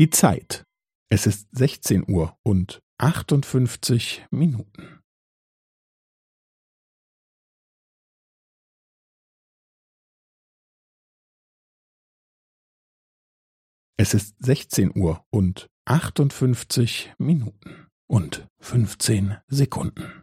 Die Zeit. Es ist 16 Uhr und 58 Minuten. Es ist 16 Uhr und 58 Minuten und 15 Sekunden.